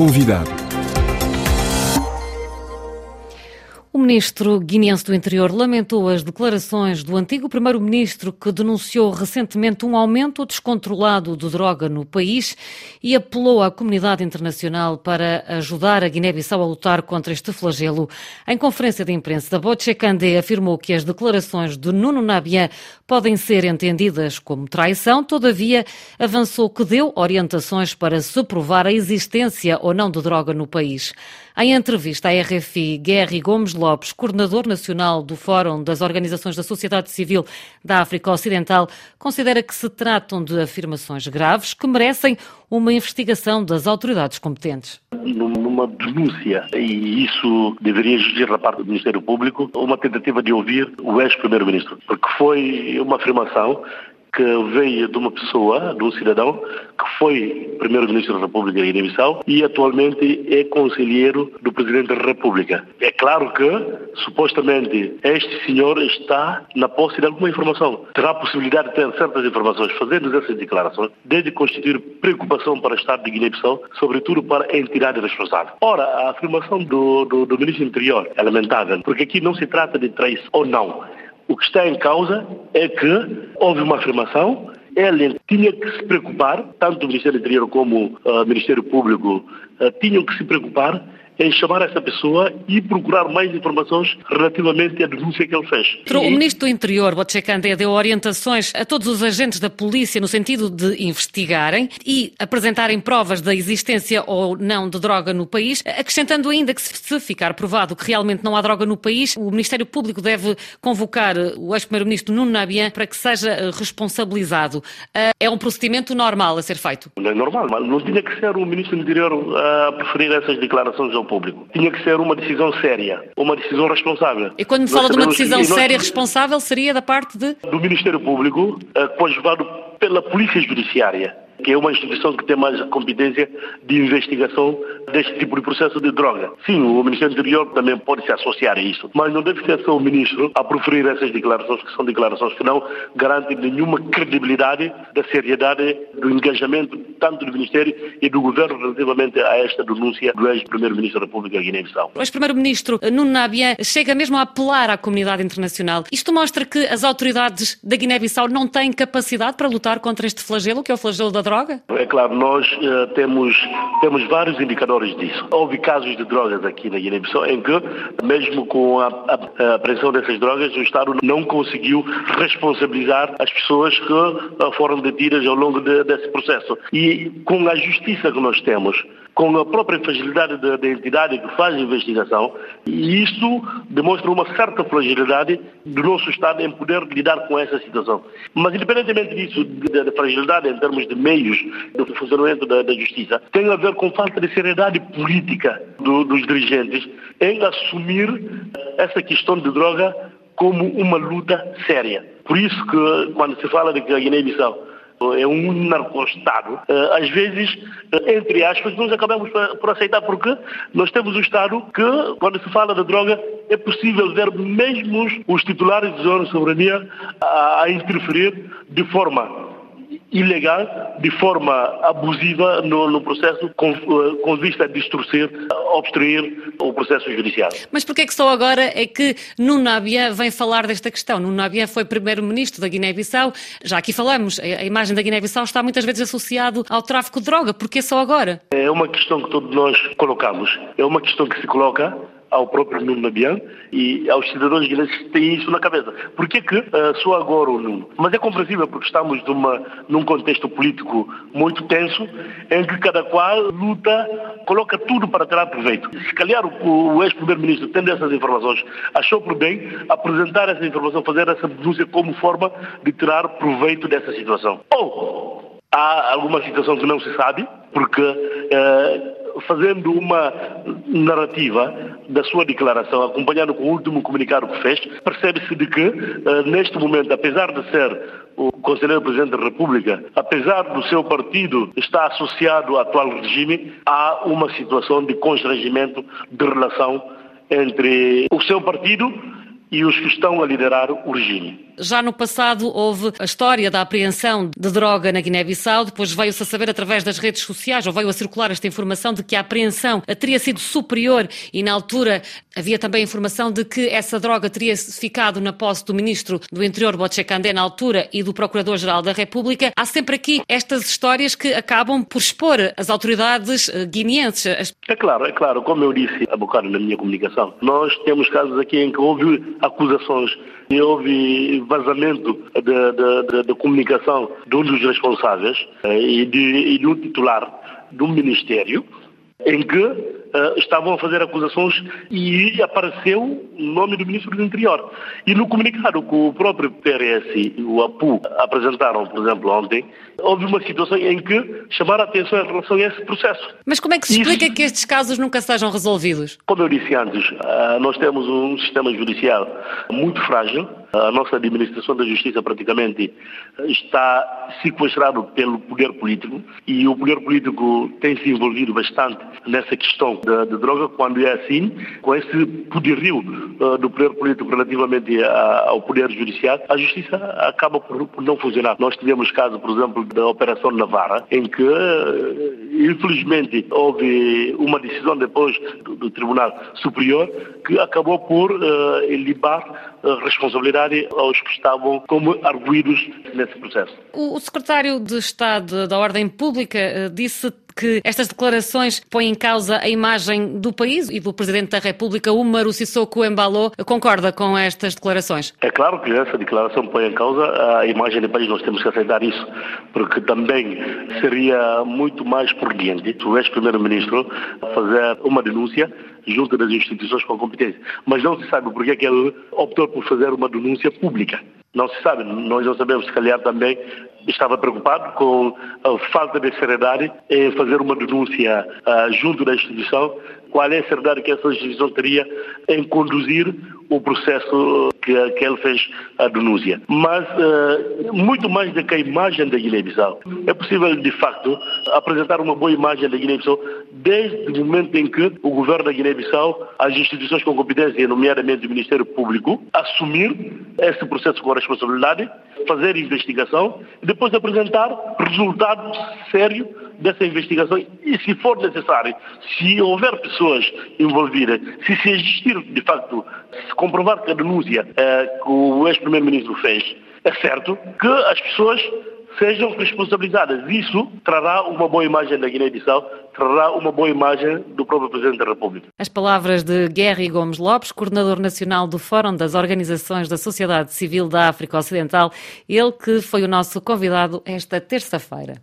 Convidado. O ministro guineense do Interior lamentou as declarações do antigo primeiro-ministro que denunciou recentemente um aumento descontrolado de droga no país e apelou à comunidade internacional para ajudar a Guiné-Bissau a lutar contra este flagelo. Em conferência de imprensa, Boche Kandé afirmou que as declarações de Nuno Nabian podem ser entendidas como traição, todavia avançou que deu orientações para se provar a existência ou não de droga no país. Em entrevista à RFI, Guerri Gomes Lopes, coordenador nacional do Fórum das Organizações da Sociedade Civil da África Ocidental, considera que se tratam de afirmações graves que merecem uma investigação das autoridades competentes. Numa denúncia, e isso deveria existir da parte do Ministério Público, uma tentativa de ouvir o ex-primeiro-ministro, porque foi uma afirmação que veio de uma pessoa, de um cidadão, que foi primeiro-ministro da República de Guiné-Bissau e atualmente é conselheiro do Presidente da República. É claro que, supostamente, este senhor está na posse de alguma informação. Terá a possibilidade de ter certas informações, fazendo essas declarações, desde constituir preocupação para o Estado de Guiné-Bissau, sobretudo para a entidade responsável. Ora, a afirmação do, do, do Ministro Interior é lamentável, porque aqui não se trata de traição ou não o que está em causa é que houve uma afirmação, ele tinha que se preocupar, tanto o Ministério do Interior como o uh, Ministério Público uh, tinham que se preocupar em chamar essa pessoa e procurar mais informações relativamente à denúncia que ele fez. O Ministro do Interior, Botchekandé, deu orientações a todos os agentes da polícia no sentido de investigarem e apresentarem provas da existência ou não de droga no país, acrescentando ainda que se ficar provado que realmente não há droga no país, o Ministério Público deve convocar o ex-primeiro-ministro Nuno Nabian para que seja eh, responsabilizado. Eh, é um procedimento normal a ser feito? Não é normal, mas não tinha que ser o Ministro do Interior a preferir essas declarações ao público. Tinha que ser uma decisão séria, uma decisão responsável. E quando me fala de uma decisão séria e responsável, seria da parte de? Do Ministério Público, eh, levado pela Polícia Judiciária que é uma instituição que tem mais competência de investigação deste tipo de processo de droga. Sim, o Ministério do Interior também pode se associar a isso, mas não deve ser só o Ministro a proferir essas declarações, que são declarações que não garantem nenhuma credibilidade da seriedade do engajamento tanto do Ministério e do Governo relativamente a esta denúncia do ex-Primeiro-Ministro da República Guiné-Bissau. O ex-Primeiro-Ministro Nuno Nabia chega mesmo a apelar à comunidade internacional. Isto mostra que as autoridades da Guiné-Bissau não têm capacidade para lutar contra este flagelo, que é o flagelo da droga? É claro, nós uh, temos, temos vários indicadores disso. Houve casos de drogas aqui na Guiné-Bissau em que, mesmo com a, a, a apreensão dessas drogas, o Estado não conseguiu responsabilizar as pessoas que uh, foram detidas ao longo de, desse processo. E com a justiça que nós temos, com a própria fragilidade da, da entidade que faz a investigação, isso demonstra uma certa fragilidade do nosso Estado em poder lidar com essa situação. Mas, independentemente disso, da fragilidade em termos de meios do funcionamento da, da justiça, tem a ver com falta de seriedade política do, dos dirigentes em assumir essa questão de droga como uma luta séria. Por isso que, quando se fala de que a Guiné-Bissau é um narco-Estado, eh, às vezes, eh, entre aspas, nós acabamos por aceitar porque nós temos um Estado que, quando se fala de droga, é possível ver mesmo os titulares de zona de soberania a interferir de forma ilegal, de forma abusiva no, no processo, com, eh, com, vista a distorcer, a obstruir o processo judicial. Mas porquê que só agora é que Nuno vem falar desta questão? Nuno foi primeiro-ministro da Guiné-Bissau, já aqui falamos, a imagem da Guiné-Bissau está muitas vezes associado ao tráfico de droga, porquê só agora? É uma questão que todos nós colocamos, é uma questão que se coloca ao próprio Nuno Nabian e aos cidadãos guineenses que têm isso na cabeça. Por que que uh, só agora o Nuno? Mas é compreensível porque estamos numa, num contexto político muito tenso em que cada qual luta, coloca tudo para tirar proveito. Se calhar o, o ex-primeiro-ministro, tendo essas informações, achou por bem apresentar essa informação, fazer essa denúncia como forma de tirar proveito dessa situação. Ou há alguma situação que não se sabe, porque uh, fazendo uma narrativa da sua declaração, acompanhando com o último comunicado que fez, percebe-se de que, uh, neste momento, apesar de ser o Conselheiro Presidente da República, apesar do seu partido estar associado ao atual regime, há uma situação de constrangimento de relação entre o seu partido e os que estão a liderar o regime. Já no passado houve a história da apreensão de droga na Guiné-Bissau, depois veio-se a saber através das redes sociais, ou veio a circular esta informação de que a apreensão teria sido superior e na altura havia também informação de que essa droga teria ficado na posse do Ministro do Interior, Botchekandé, na altura, e do Procurador-Geral da República. Há sempre aqui estas histórias que acabam por expor as autoridades eh, guineenses. É claro, é claro. Como eu disse há bocado na minha comunicação, nós temos casos aqui em que houve acusações e houve vazamento da comunicação de um dos responsáveis eh, e de, e de um titular do Ministério em que uh, estavam a fazer acusações e apareceu o nome do Ministro do Interior. E no comunicado que o próprio PRS e o APU apresentaram, por exemplo, ontem, houve uma situação em que chamaram a atenção em relação a esse processo. Mas como é que se explica Isso, que estes casos nunca sejam resolvidos? Como eu disse antes, uh, nós temos um sistema judicial muito frágil, a nossa administração da justiça praticamente está sequestrado pelo poder político e o poder político tem se envolvido bastante nessa questão da, droga. Quando é assim, com esse poderio uh, do poder político relativamente a, ao poder judicial, a justiça acaba por, por, não funcionar. Nós tivemos caso, por exemplo, da Operação Navarra, em que, uh, infelizmente, houve uma decisão depois do, do Tribunal Superior que acabou por uh, libar responsabilidade aos que estavam como arguídos nesse processo. O secretário de Estado da Ordem Pública eh, disse que estas declarações põem em causa a imagem do país e do Presidente da República, Umaru Sissoko Embalo, concorda com estas declarações? É claro que essa declaração põe em causa a imagem do país, nós temos que aceitar isso, porque também seria muito mais prudente o ex-primeiro-ministro fazer uma denúncia junto das instituições com competência. Mas não se sabe por que ele optou por fazer uma denúncia pública. Não se sabe, nós não sabemos, se calhar também estava preocupado com a falta de seriedade em fazer uma denúncia uh, junto da instituição, qual é a seriedade que essa instituição teria em conduzir o processo que, que ele fez a denúncia. Mas, uh, muito mais do que a imagem da Guiné-Bissau, é possível, de facto, apresentar uma boa imagem da Guiné-Bissau desde o momento em que o governo da Guiné-Bissau, as instituições com competência, nomeadamente o Ministério Público, assumir esse processo com responsabilidade, fazer investigação e depois apresentar resultado sério dessa investigação e, se for necessário, se houver pessoas envolvidas, se se existir, de facto, se comprovar que a denúncia eh, que o ex-primeiro-ministro fez é certo, que as pessoas sejam responsabilizadas. Isso trará uma boa imagem da Guiné-Bissau, trará uma boa imagem do próprio Presidente da República. As palavras de Guerri Gomes Lopes, coordenador nacional do Fórum das Organizações da Sociedade Civil da África Ocidental, ele que foi o nosso convidado esta terça-feira.